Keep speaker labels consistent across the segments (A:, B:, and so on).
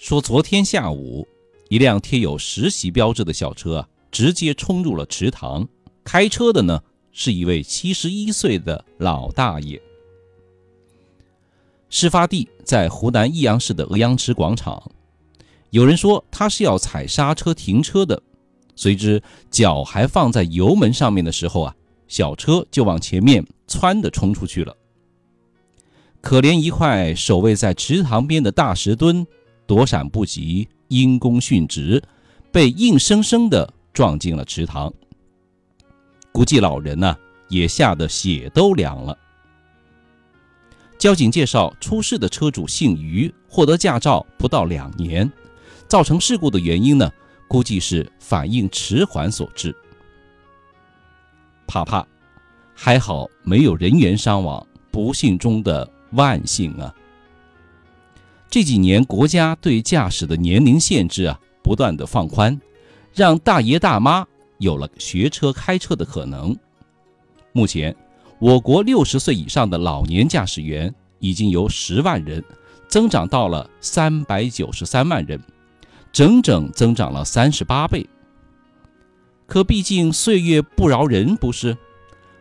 A: 说昨天下午，一辆贴有实习标志的小车啊，直接冲入了池塘。开车的呢，是一位七十一岁的老大爷。事发地在湖南益阳市的鹅阳池广场。有人说他是要踩刹车停车的，谁知脚还放在油门上面的时候啊，小车就往前面窜的冲出去了。可怜一块守卫在池塘边的大石墩。躲闪不及，因公殉职，被硬生生的撞进了池塘。估计老人呢也吓得血都凉了。交警介绍，出事的车主姓于，获得驾照不到两年，造成事故的原因呢，估计是反应迟缓所致。怕怕，还好没有人员伤亡，不幸中的万幸啊！这几年，国家对驾驶的年龄限制啊，不断的放宽，让大爷大妈有了学车开车的可能。目前，我国六十岁以上的老年驾驶员已经由十万人增长到了三百九十三万人，整整增长了三十八倍。可毕竟岁月不饶人，不是？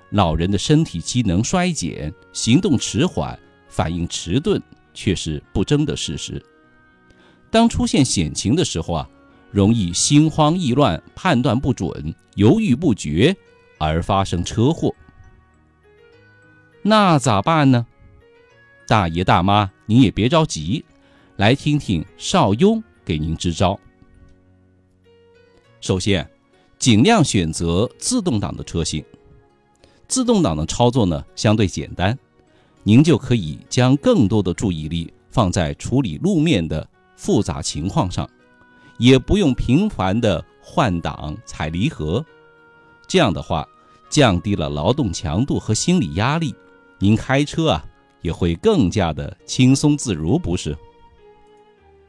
A: 老人的身体机能衰减，行动迟缓，反应迟钝。却是不争的事实。当出现险情的时候啊，容易心慌意乱、判断不准、犹豫不决，而发生车祸。那咋办呢？大爷大妈，您也别着急，来听听邵雍给您支招。首先，尽量选择自动挡的车型。自动挡的操作呢，相对简单。您就可以将更多的注意力放在处理路面的复杂情况上，也不用频繁的换挡、踩离合。这样的话，降低了劳动强度和心理压力，您开车啊也会更加的轻松自如，不是？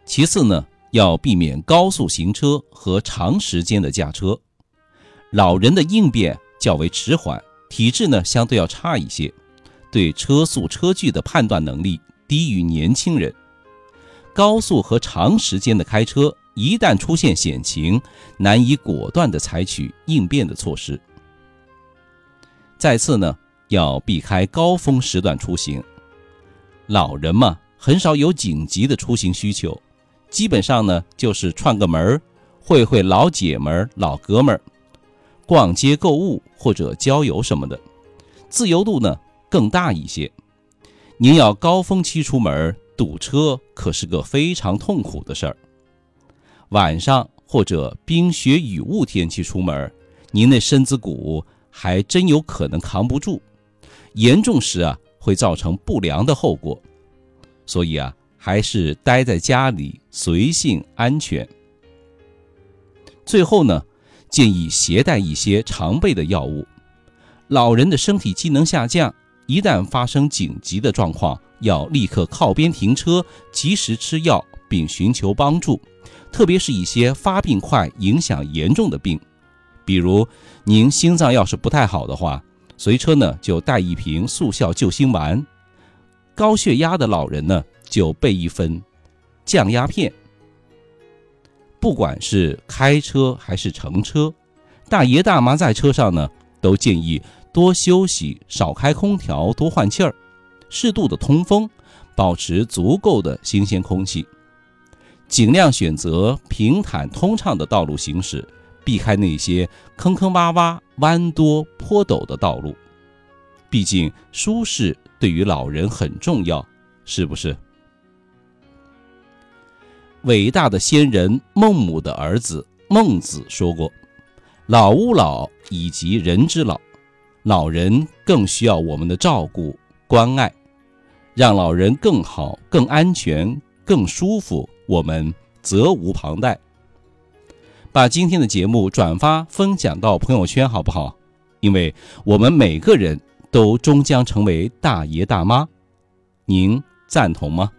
A: 其次呢，要避免高速行车和长时间的驾车。老人的应变较为迟缓，体质呢相对要差一些。对车速车距的判断能力低于年轻人，高速和长时间的开车，一旦出现险情，难以果断地采取应变的措施。再次呢，要避开高峰时段出行。老人嘛，很少有紧急的出行需求，基本上呢就是串个门儿，会会老姐们、老哥们儿，逛街购物或者郊游什么的，自由度呢。更大一些，您要高峰期出门堵车，可是个非常痛苦的事儿。晚上或者冰雪雨雾天气出门，您那身子骨还真有可能扛不住，严重时啊会造成不良的后果。所以啊，还是待在家里随性安全。最后呢，建议携带一些常备的药物。老人的身体机能下降。一旦发生紧急的状况，要立刻靠边停车，及时吃药并寻求帮助。特别是一些发病快、影响严重的病，比如您心脏要是不太好的话，随车呢就带一瓶速效救心丸；高血压的老人呢就备一份降压片。不管是开车还是乘车，大爷大妈在车上呢都建议。多休息，少开空调，多换气儿，适度的通风，保持足够的新鲜空气，尽量选择平坦通畅的道路行驶，避开那些坑坑洼洼、弯多坡陡的道路。毕竟舒适对于老人很重要，是不是？伟大的先人孟母的儿子孟子说过：“老吾老以及人之老。”老人更需要我们的照顾关爱，让老人更好、更安全、更舒服，我们责无旁贷。把今天的节目转发分享到朋友圈，好不好？因为我们每个人都终将成为大爷大妈，您赞同吗？